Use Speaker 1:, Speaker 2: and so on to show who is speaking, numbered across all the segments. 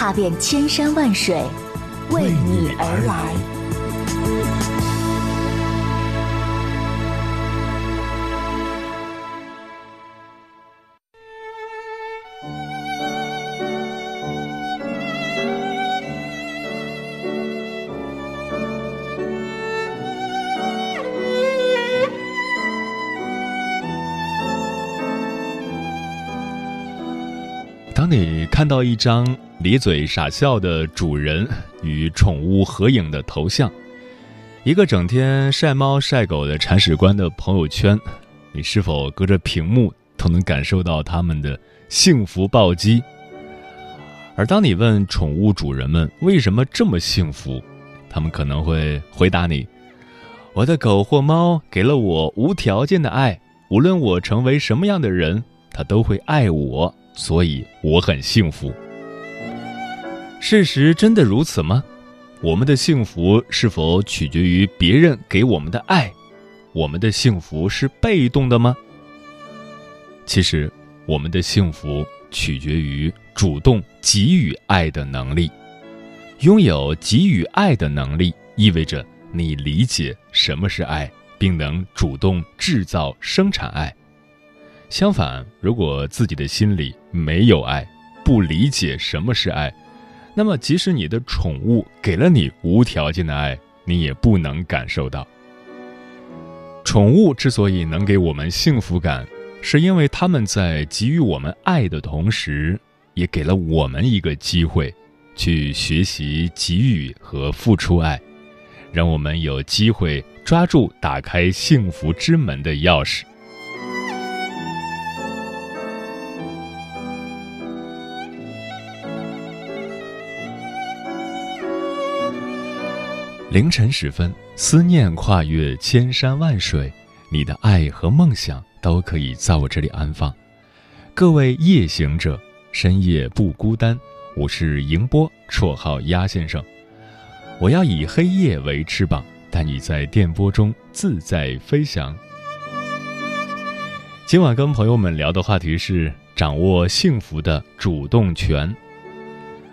Speaker 1: 踏遍千山万水，为你而来。
Speaker 2: 当你看到一张咧嘴傻笑的主人与宠物合影的头像，一个整天晒猫晒狗的铲屎官的朋友圈，你是否隔着屏幕都能感受到他们的幸福暴击？而当你问宠物主人们为什么这么幸福，他们可能会回答你：“我的狗或猫给了我无条件的爱，无论我成为什么样的人，它都会爱我。”所以我很幸福。事实真的如此吗？我们的幸福是否取决于别人给我们的爱？我们的幸福是被动的吗？其实，我们的幸福取决于主动给予爱的能力。拥有给予爱的能力，意味着你理解什么是爱，并能主动制造、生产爱。相反，如果自己的心里没有爱，不理解什么是爱，那么即使你的宠物给了你无条件的爱，你也不能感受到。宠物之所以能给我们幸福感，是因为他们在给予我们爱的同时，也给了我们一个机会，去学习给予和付出爱，让我们有机会抓住打开幸福之门的钥匙。凌晨时分，思念跨越千山万水，你的爱和梦想都可以在我这里安放。各位夜行者，深夜不孤单。我是迎波，绰号鸭先生。我要以黑夜为翅膀，带你在电波中自在飞翔。今晚跟朋友们聊的话题是掌握幸福的主动权。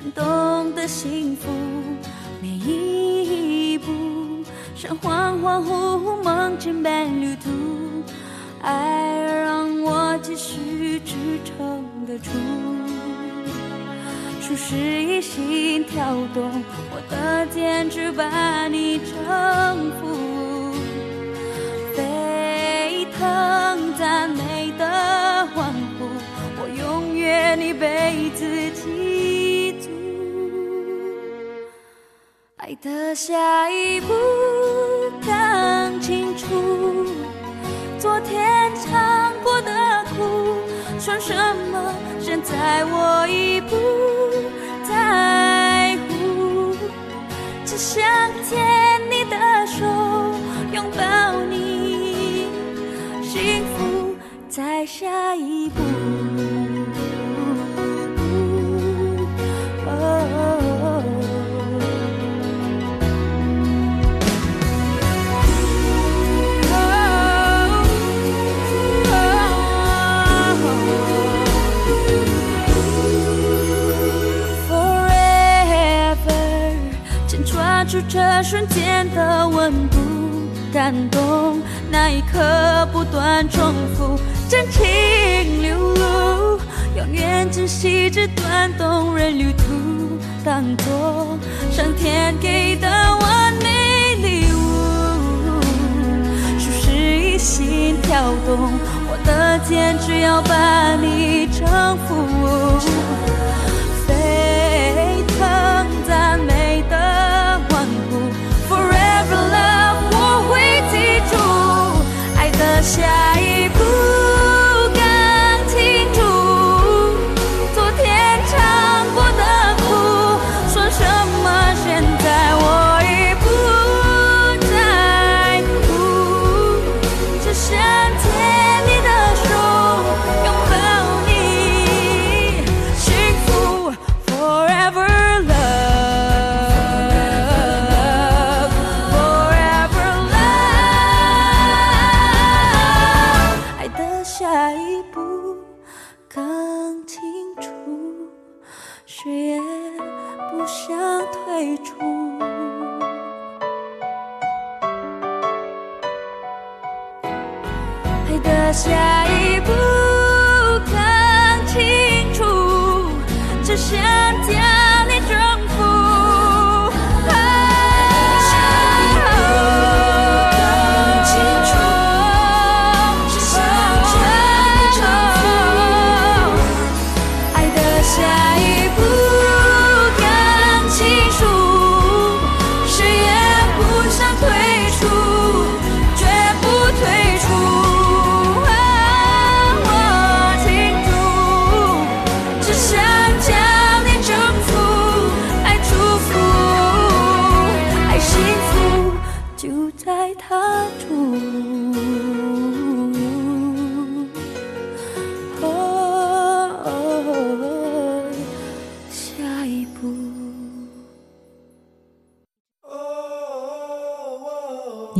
Speaker 3: 感动的幸福，每一步像恍恍惚惚梦境般旅途，爱让我继续支撑得住。数十亿心跳动，我的坚持把你征服。沸腾赞美的欢呼，我永远一辈子记的下一步更清楚，昨天尝过的苦，算什么？现在我已不在乎，只想牵你的手，拥抱你，幸福在下一步。住这瞬间的温度，感动那一刻不断重复，真情流露，
Speaker 4: 永远珍惜这段动人旅途，当作上天给的完美礼物。数十亿心跳动，我的剑只要把你征服。
Speaker 3: 下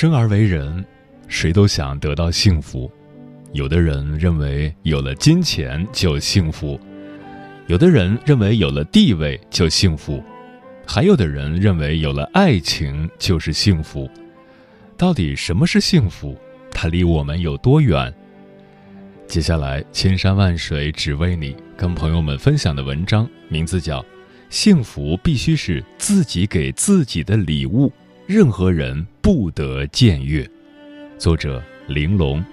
Speaker 2: 生而为人，谁都想得到幸福。有的人认为有了金钱就幸福，有的人认为有了地位就幸福，还有的人认为有了爱情就是幸福。到底什么是幸福？它离我们有多远？接下来，千山万水只为你，跟朋友们分享的文章名字叫《幸福必须是自己给自己的礼物》。任何人不得僭越。作者：玲珑。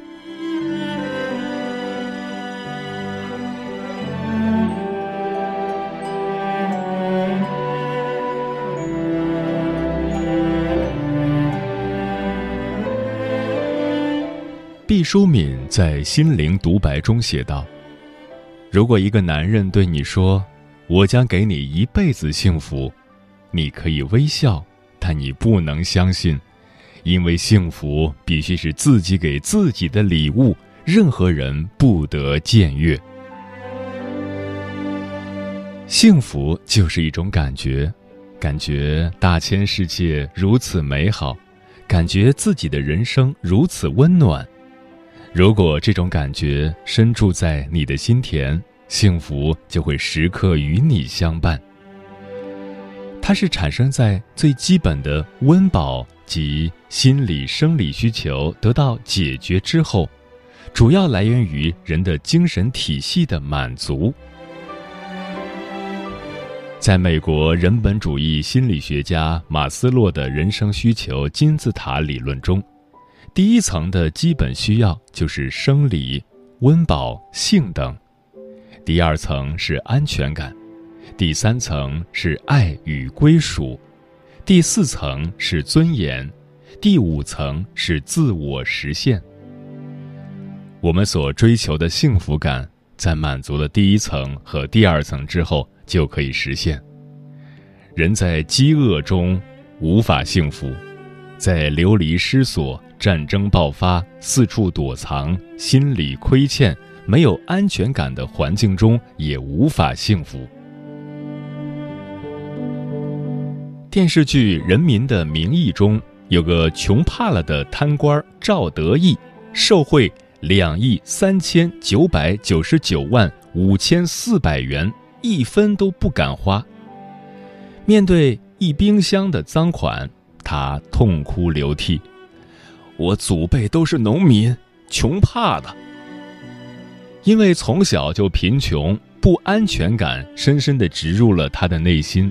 Speaker 2: 毕淑敏在《心灵独白》中写道：“如果一个男人对你说‘我将给你一辈子幸福’，你可以微笑。”但你不能相信，因为幸福必须是自己给自己的礼物，任何人不得僭越。幸福就是一种感觉，感觉大千世界如此美好，感觉自己的人生如此温暖。如果这种感觉深住在你的心田，幸福就会时刻与你相伴。它是产生在最基本的温饱及心理生理需求得到解决之后，主要来源于人的精神体系的满足。在美国人本主义心理学家马斯洛的人生需求金字塔理论中，第一层的基本需要就是生理、温饱、性等；第二层是安全感，第三层是爱与归属，第四层是尊严，第五层是自我实现。我们所追求的幸福感，在满足了第一层和第二层之后，就可以实现。人在饥饿中无法幸福，在流离失所、战争爆发、四处躲藏、心理亏欠、没有安全感的环境中也无法幸福。电视剧《人民的名义》中有个穷怕了的贪官赵德义，受贿。两亿三千九百九十九万五千四百元，一分都不敢花。面对一冰箱的赃款，他痛哭流涕：“我祖辈都是农民，穷怕的。因为从小就贫穷，不安全感深深的植入了他的内心。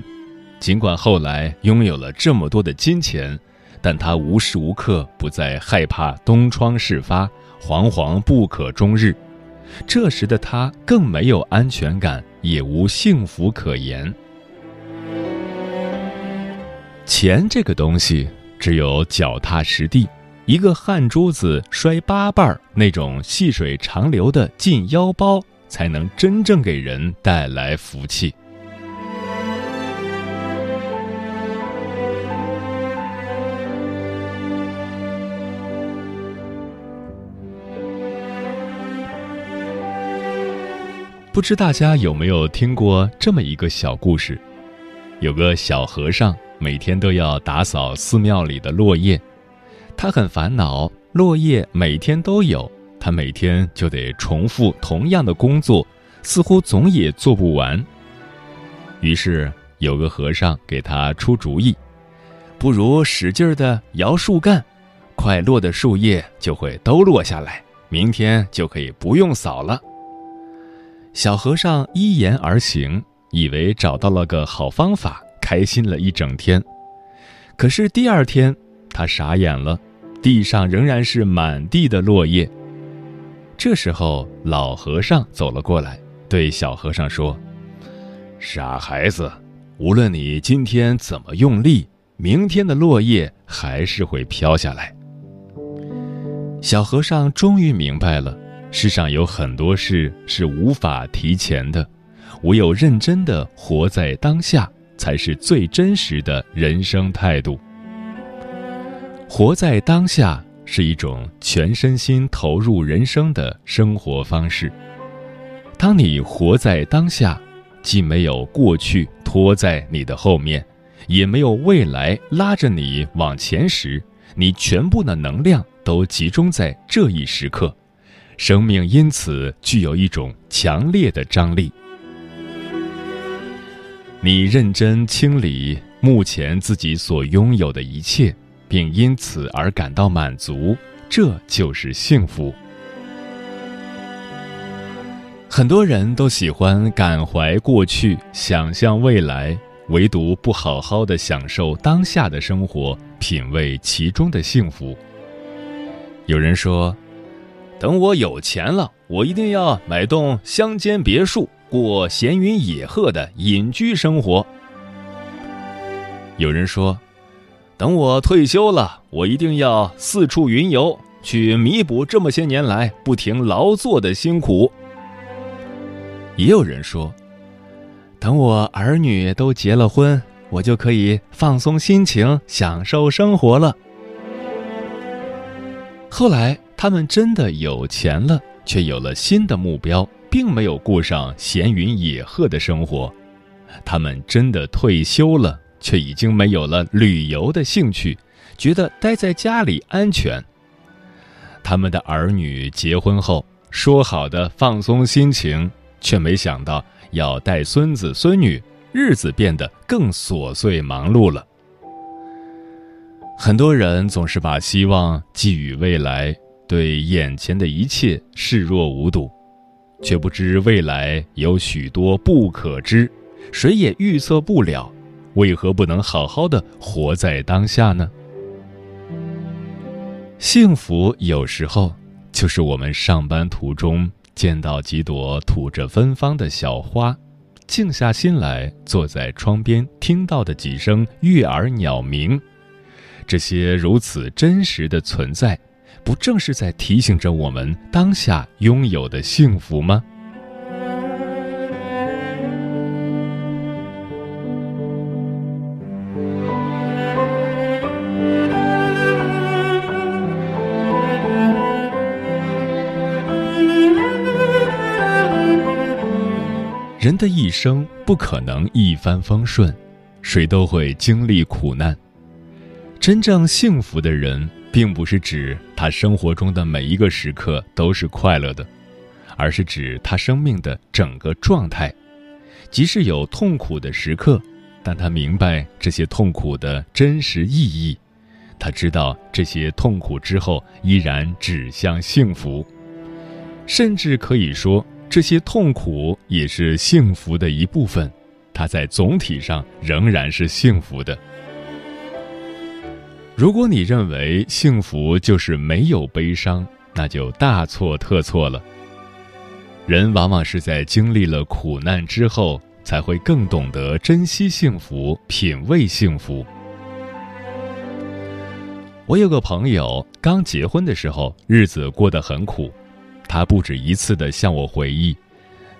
Speaker 2: 尽管后来拥有了这么多的金钱，但他无时无刻不在害怕东窗事发。”惶惶不可终日，这时的他更没有安全感，也无幸福可言。钱这个东西，只有脚踏实地，一个汗珠子摔八瓣儿那种细水长流的进腰包，才能真正给人带来福气。不知大家有没有听过这么一个小故事？有个小和尚每天都要打扫寺庙里的落叶，他很烦恼，落叶每天都有，他每天就得重复同样的工作，似乎总也做不完。于是有个和尚给他出主意：不如使劲的摇树干，快落的树叶就会都落下来，明天就可以不用扫了。小和尚依言而行，以为找到了个好方法，开心了一整天。可是第二天，他傻眼了，地上仍然是满地的落叶。这时候，老和尚走了过来，对小和尚说：“傻孩子，无论你今天怎么用力，明天的落叶还是会飘下来。”小和尚终于明白了。世上有很多事是无法提前的，唯有认真的活在当下，才是最真实的人生态度。活在当下是一种全身心投入人生的生活方式。当你活在当下，既没有过去拖在你的后面，也没有未来拉着你往前时，你全部的能量都集中在这一时刻。生命因此具有一种强烈的张力。你认真清理目前自己所拥有的一切，并因此而感到满足，这就是幸福。很多人都喜欢感怀过去，想象未来，唯独不好好的享受当下的生活，品味其中的幸福。有人说。等我有钱了，我一定要买栋乡间别墅，过闲云野鹤的隐居生活。有人说，等我退休了，我一定要四处云游，去弥补这么些年来不停劳作的辛苦。也有人说，等我儿女都结了婚，我就可以放松心情，享受生活了。后来。他们真的有钱了，却有了新的目标，并没有过上闲云野鹤的生活；他们真的退休了，却已经没有了旅游的兴趣，觉得待在家里安全。他们的儿女结婚后，说好的放松心情，却没想到要带孙子孙女，日子变得更琐碎忙碌了。很多人总是把希望寄予未来。对眼前的一切视若无睹，却不知未来有许多不可知，谁也预测不了。为何不能好好的活在当下呢？幸福有时候就是我们上班途中见到几朵吐着芬芳的小花，静下心来，坐在窗边，听到的几声悦耳鸟鸣，这些如此真实的存在，不正是在提醒着我们当下拥有的幸福吗？人的一生不可能一帆风顺，谁都会经历苦难。真正幸福的人，并不是指他生活中的每一个时刻都是快乐的，而是指他生命的整个状态。即使有痛苦的时刻，但他明白这些痛苦的真实意义，他知道这些痛苦之后依然指向幸福，甚至可以说。这些痛苦也是幸福的一部分，它在总体上仍然是幸福的。如果你认为幸福就是没有悲伤，那就大错特错了。人往往是在经历了苦难之后，才会更懂得珍惜幸福、品味幸福。我有个朋友，刚结婚的时候，日子过得很苦。她不止一次地向我回忆，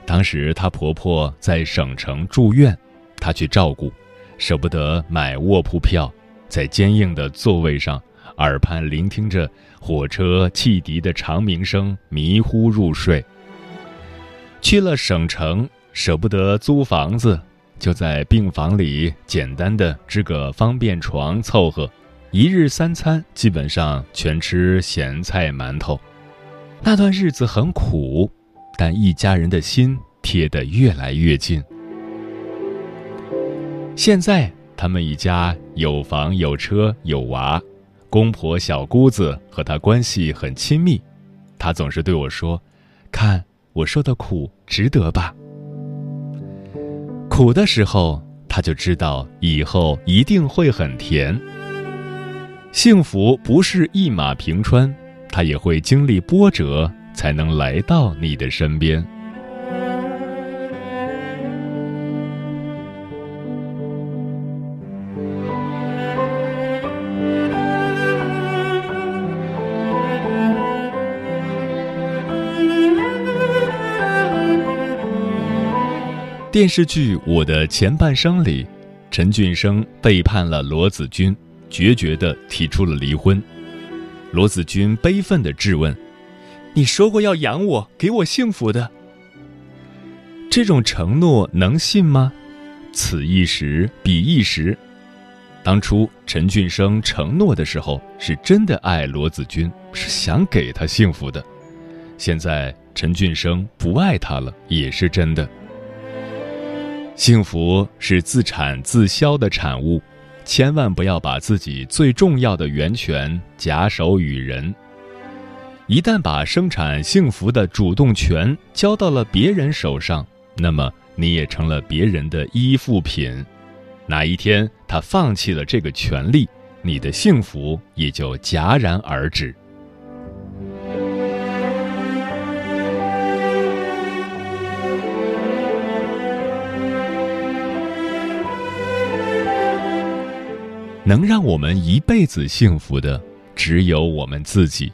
Speaker 2: 当时她婆婆在省城住院，她去照顾，舍不得买卧铺票，在坚硬的座位上，耳畔聆听着火车汽笛的长鸣声，迷糊入睡。去了省城，舍不得租房子，就在病房里简单的支个方便床凑合，一日三餐基本上全吃咸菜馒头。那段日子很苦，但一家人的心贴得越来越近。现在他们一家有房有车有娃，公婆小姑子和他关系很亲密。他总是对我说：“看我受的苦值得吧。”苦的时候，他就知道以后一定会很甜。幸福不是一马平川。他也会经历波折，才能来到你的身边。电视剧《我的前半生》里，陈俊生背叛了罗子君，决绝的提出了离婚。罗子君悲愤地质问：“你说过要养我，给我幸福的，这种承诺能信吗？”此一时，彼一时。当初陈俊生承诺的时候，是真的爱罗子君，是想给她幸福的。现在陈俊生不爱她了，也是真的。幸福是自产自销的产物。千万不要把自己最重要的源泉假手于人。一旦把生产幸福的主动权交到了别人手上，那么你也成了别人的依附品。哪一天他放弃了这个权利，你的幸福也就戛然而止。能让我们一辈子幸福的，只有我们自己。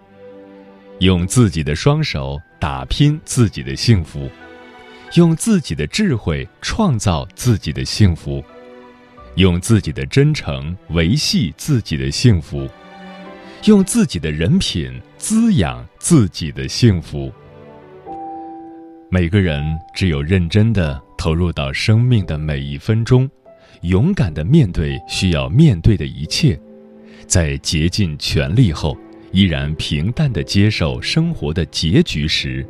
Speaker 2: 用自己的双手打拼自己的幸福，用自己的智慧创造自己的幸福，用自己的真诚维系自己的幸福，用自己的人品滋养自己的幸福。每个人只有认真的投入到生命的每一分钟。勇敢的面对需要面对的一切，在竭尽全力后，依然平淡的接受生活的结局时，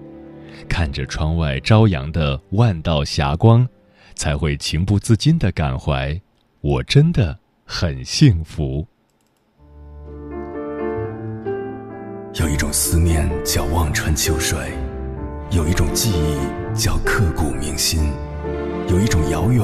Speaker 2: 看着窗外朝阳的万道霞光，才会情不自禁的感怀：我真的很幸福。
Speaker 5: 有一种思念叫望穿秋水，有一种记忆叫刻骨铭心。有一种遥远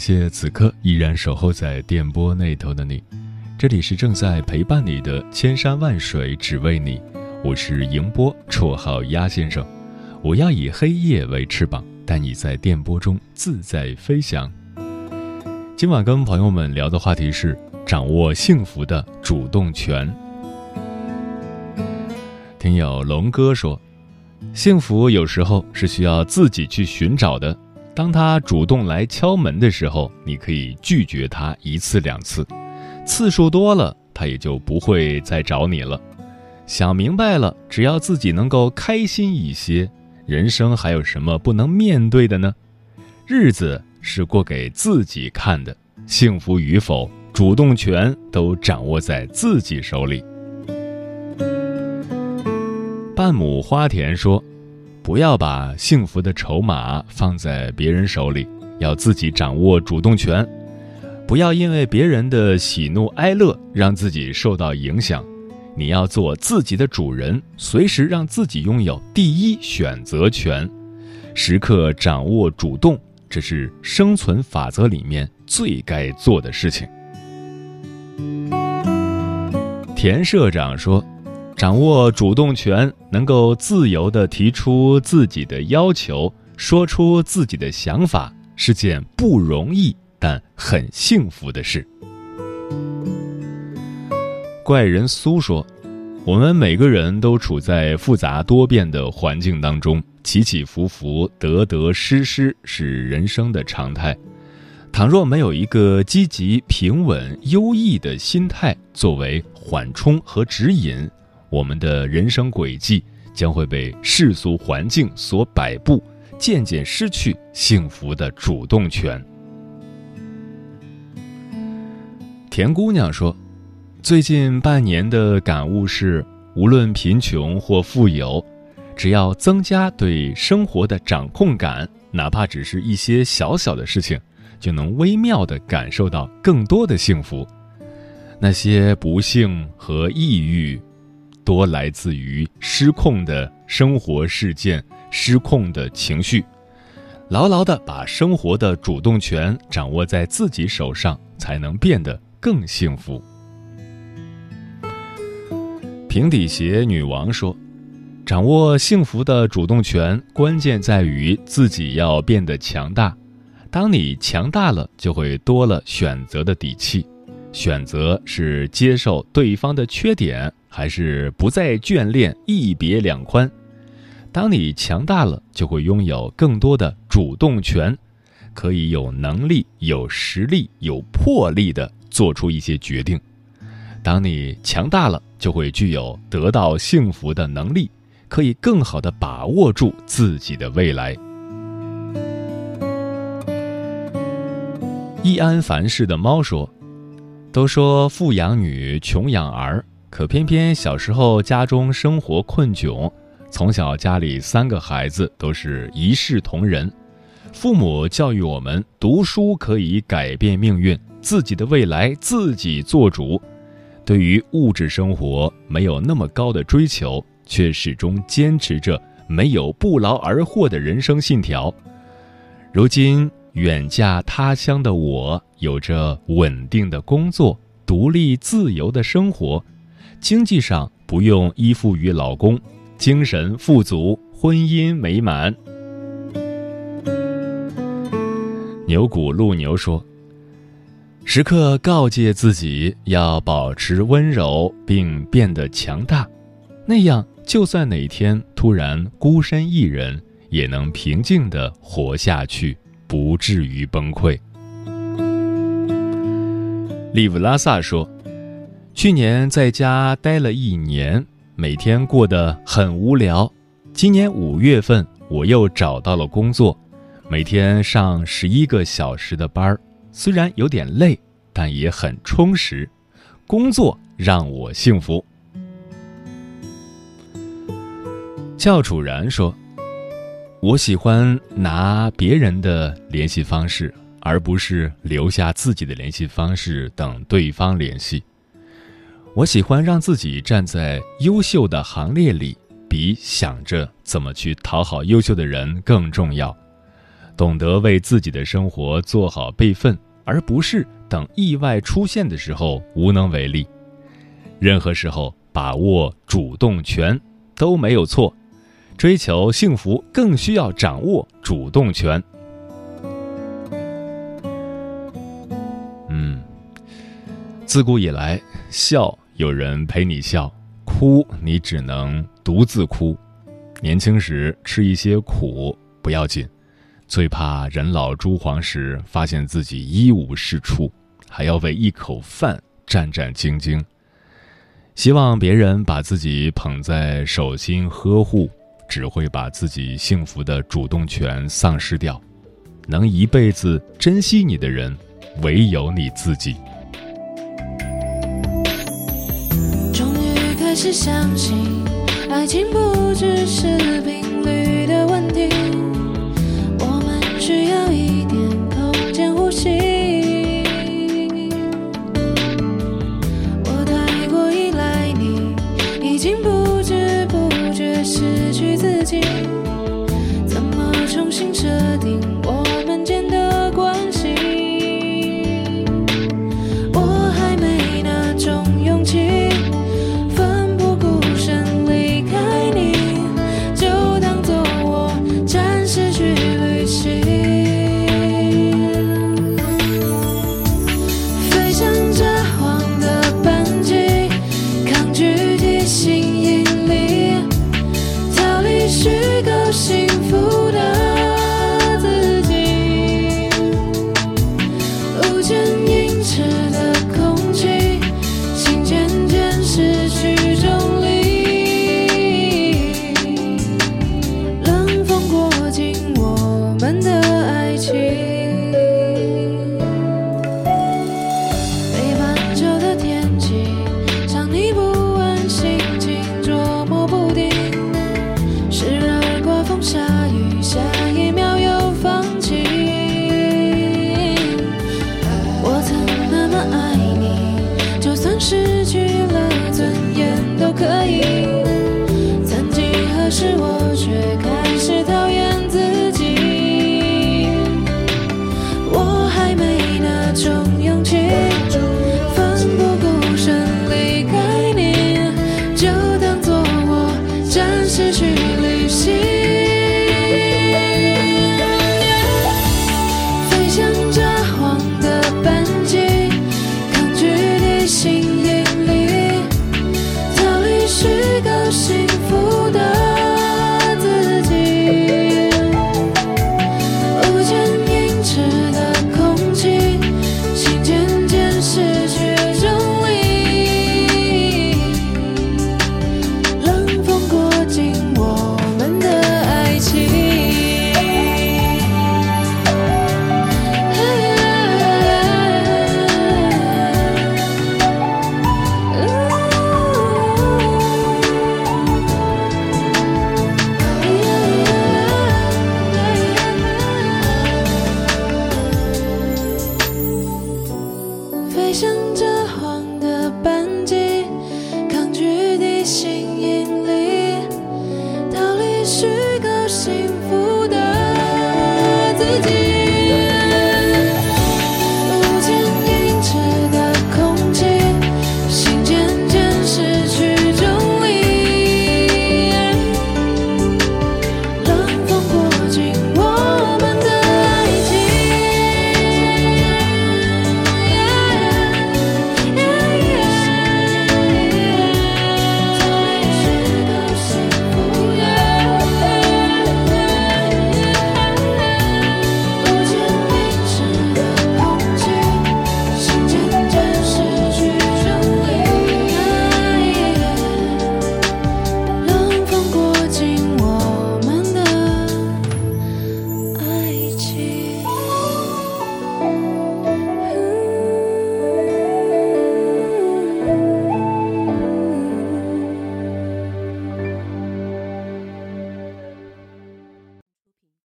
Speaker 2: 谢此刻依然守候在电波那头的你，这里是正在陪伴你的千山万水只为你，我是迎波，绰号鸭先生。我要以黑夜为翅膀，带你在电波中自在飞翔。今晚跟朋友们聊的话题是掌握幸福的主动权。听友龙哥说，幸福有时候是需要自己去寻找的。当他主动来敲门的时候，你可以拒绝他一次两次，次数多了，他也就不会再找你了。想明白了，只要自己能够开心一些。人生还有什么不能面对的呢？日子是过给自己看的，幸福与否，主动权都掌握在自己手里。半亩花田说：“不要把幸福的筹码放在别人手里，要自己掌握主动权。不要因为别人的喜怒哀乐让自己受到影响。”你要做自己的主人，随时让自己拥有第一选择权，时刻掌握主动，这是生存法则里面最该做的事情。田社长说：“掌握主动权，能够自由的提出自己的要求，说出自己的想法，是件不容易但很幸福的事。”怪人苏说：“我们每个人都处在复杂多变的环境当中，起起伏伏、得得失失是人生的常态。倘若没有一个积极、平稳、优异的心态作为缓冲和指引，我们的人生轨迹将会被世俗环境所摆布，渐渐失去幸福的主动权。”田姑娘说。最近半年的感悟是，无论贫穷或富有，只要增加对生活的掌控感，哪怕只是一些小小的事情，就能微妙地感受到更多的幸福。那些不幸和抑郁，多来自于失控的生活事件、失控的情绪。牢牢的把生活的主动权掌握在自己手上，才能变得更幸福。平底鞋女王说：“掌握幸福的主动权，关键在于自己要变得强大。当你强大了，就会多了选择的底气。选择是接受对方的缺点，还是不再眷恋一别两宽？当你强大了，就会拥有更多的主动权，可以有能力、有实力、有魄力的做出一些决定。当你强大了。”就会具有得到幸福的能力，可以更好的把握住自己的未来。易安凡氏的猫说：“都说富养女，穷养儿，可偏偏小时候家中生活困窘，从小家里三个孩子都是一视同仁，父母教育我们读书可以改变命运，自己的未来自己做主。”对于物质生活没有那么高的追求，却始终坚持着没有不劳而获的人生信条。如今远嫁他乡的我，有着稳定的工作、独立自由的生活，经济上不用依附于老公，精神富足，婚姻美满。牛骨鹿牛说。时刻告诫自己要保持温柔，并变得强大，那样就算哪天突然孤身一人，也能平静的活下去，不至于崩溃。利布拉萨说：“去年在家待了一年，每天过得很无聊。今年五月份，我又找到了工作，每天上十一个小时的班儿。”虽然有点累，但也很充实。工作让我幸福。教楚然说：“我喜欢拿别人的联系方式，而不是留下自己的联系方式等对方联系。我喜欢让自己站在优秀的行列里，比想着怎么去讨好优秀的人更重要。懂得为自己的生活做好备份，而不是等意外出现的时候无能为力。任何时候把握主动权都没有错。追求幸福更需要掌握主动权。嗯，自古以来，笑有人陪你笑，哭你只能独自哭。年轻时吃一些苦不要紧，最怕人老珠黄时发现自己一无是处，还要为一口饭战战兢兢。希望别人把自己捧在手心呵护。只会把自己幸福的主动权丧失掉，能一辈子珍惜你的人，唯有你自己。
Speaker 3: 终于开始相信，爱情不只是频率